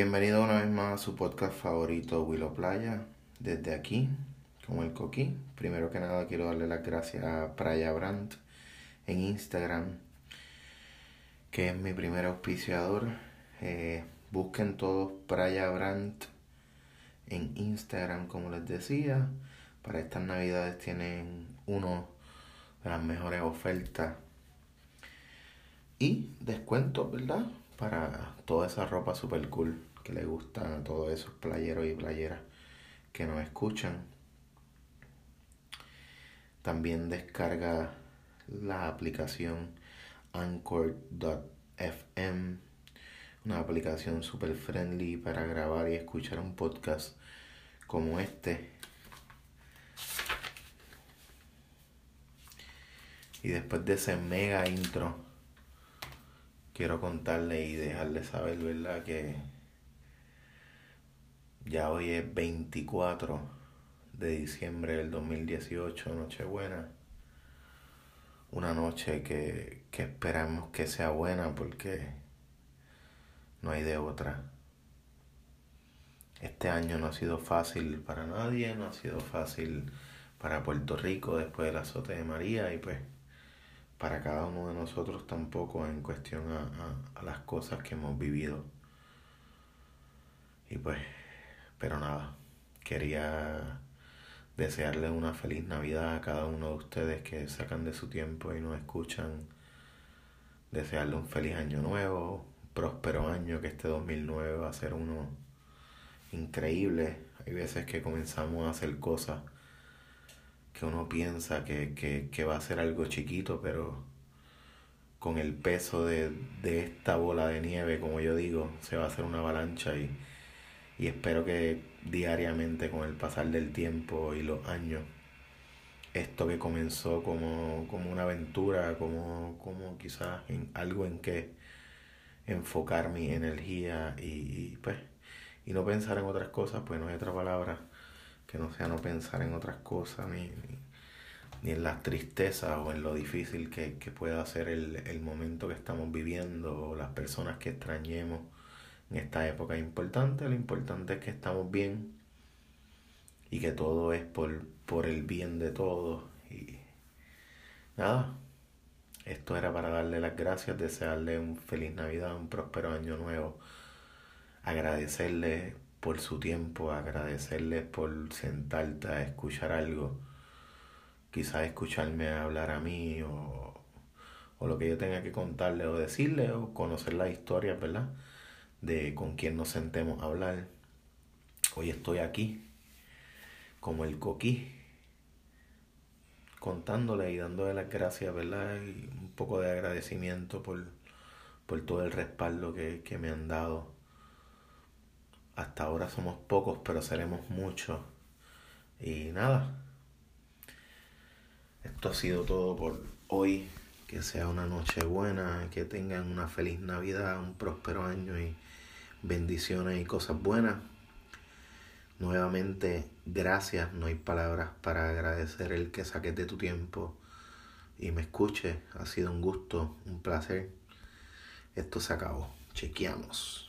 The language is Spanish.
Bienvenido una vez más a su podcast favorito Willow Playa, desde aquí, como el coquí. Primero que nada quiero darle las gracias a Playa Brandt en Instagram, que es mi primer auspiciador. Eh, busquen todos Playa Brandt en Instagram, como les decía. Para estas navidades tienen uno de las mejores ofertas y descuentos, ¿verdad? Para toda esa ropa super cool le gustan a todos esos playeros y playeras que nos escuchan. También descarga la aplicación anchor.fm, una aplicación super friendly para grabar y escuchar un podcast como este. Y después de ese mega intro, quiero contarle y dejarle saber, ¿verdad? Que ya hoy es 24 de diciembre del 2018, Nochebuena. Una noche que, que esperamos que sea buena porque no hay de otra. Este año no ha sido fácil para nadie, no ha sido fácil para Puerto Rico después del azote de María y pues para cada uno de nosotros tampoco en cuestión a, a, las cosas que hemos vivido. Y pues, pero nada, quería desearle una feliz Navidad a cada uno de ustedes que sacan de su tiempo y nos escuchan. Desearle un feliz año nuevo, un próspero año, que este 2009 va a ser uno increíble. Hay veces que comenzamos a hacer cosas que uno piensa que, que, que va a ser algo chiquito, pero con el peso de, de, esta bola de nieve, como yo digo, se va a hacer una avalancha y, y espero que diariamente con el pasar del tiempo y los años, esto que comenzó como, como una aventura, como, como quizás en algo en que enfocar mi energía y, pues y no pensar en otras cosas, pues no hay otra palabra que no sea no pensar en otras cosas, ni, ni, ni en las tristezas o en lo difícil que, que pueda ser el, el, momento que estamos viviendo o las personas que extrañemos en esta época importante. Lo importante es que estamos bien y que todo es por, por el bien de todos. Y nada, esto era para darle las gracias, desearle un feliz Navidad, un próspero año nuevo, agradecerle por su tiempo, agradecerles por sentarte a escuchar algo, quizás escucharme hablar a mí o, o lo que yo tenga que contarle o decirle o conocer la historia, ¿verdad? De con quién nos sentemos a hablar. Hoy estoy aquí, como el coquí, contándole y dándole las gracias, ¿verdad? Y un poco de agradecimiento por, por todo el respaldo que, que me han dado hasta ahora somos pocos, pero seremos muchos. Y nada. Esto ha sido todo por hoy. Que sea una noche buena, que tengan una feliz Navidad, un próspero año y bendiciones y cosas buenas. Nuevamente, gracias. No hay palabras para agradecer el que saques de tu tiempo y me escuche. Ha sido un gusto, un placer. Esto se acabó. Chequeamos.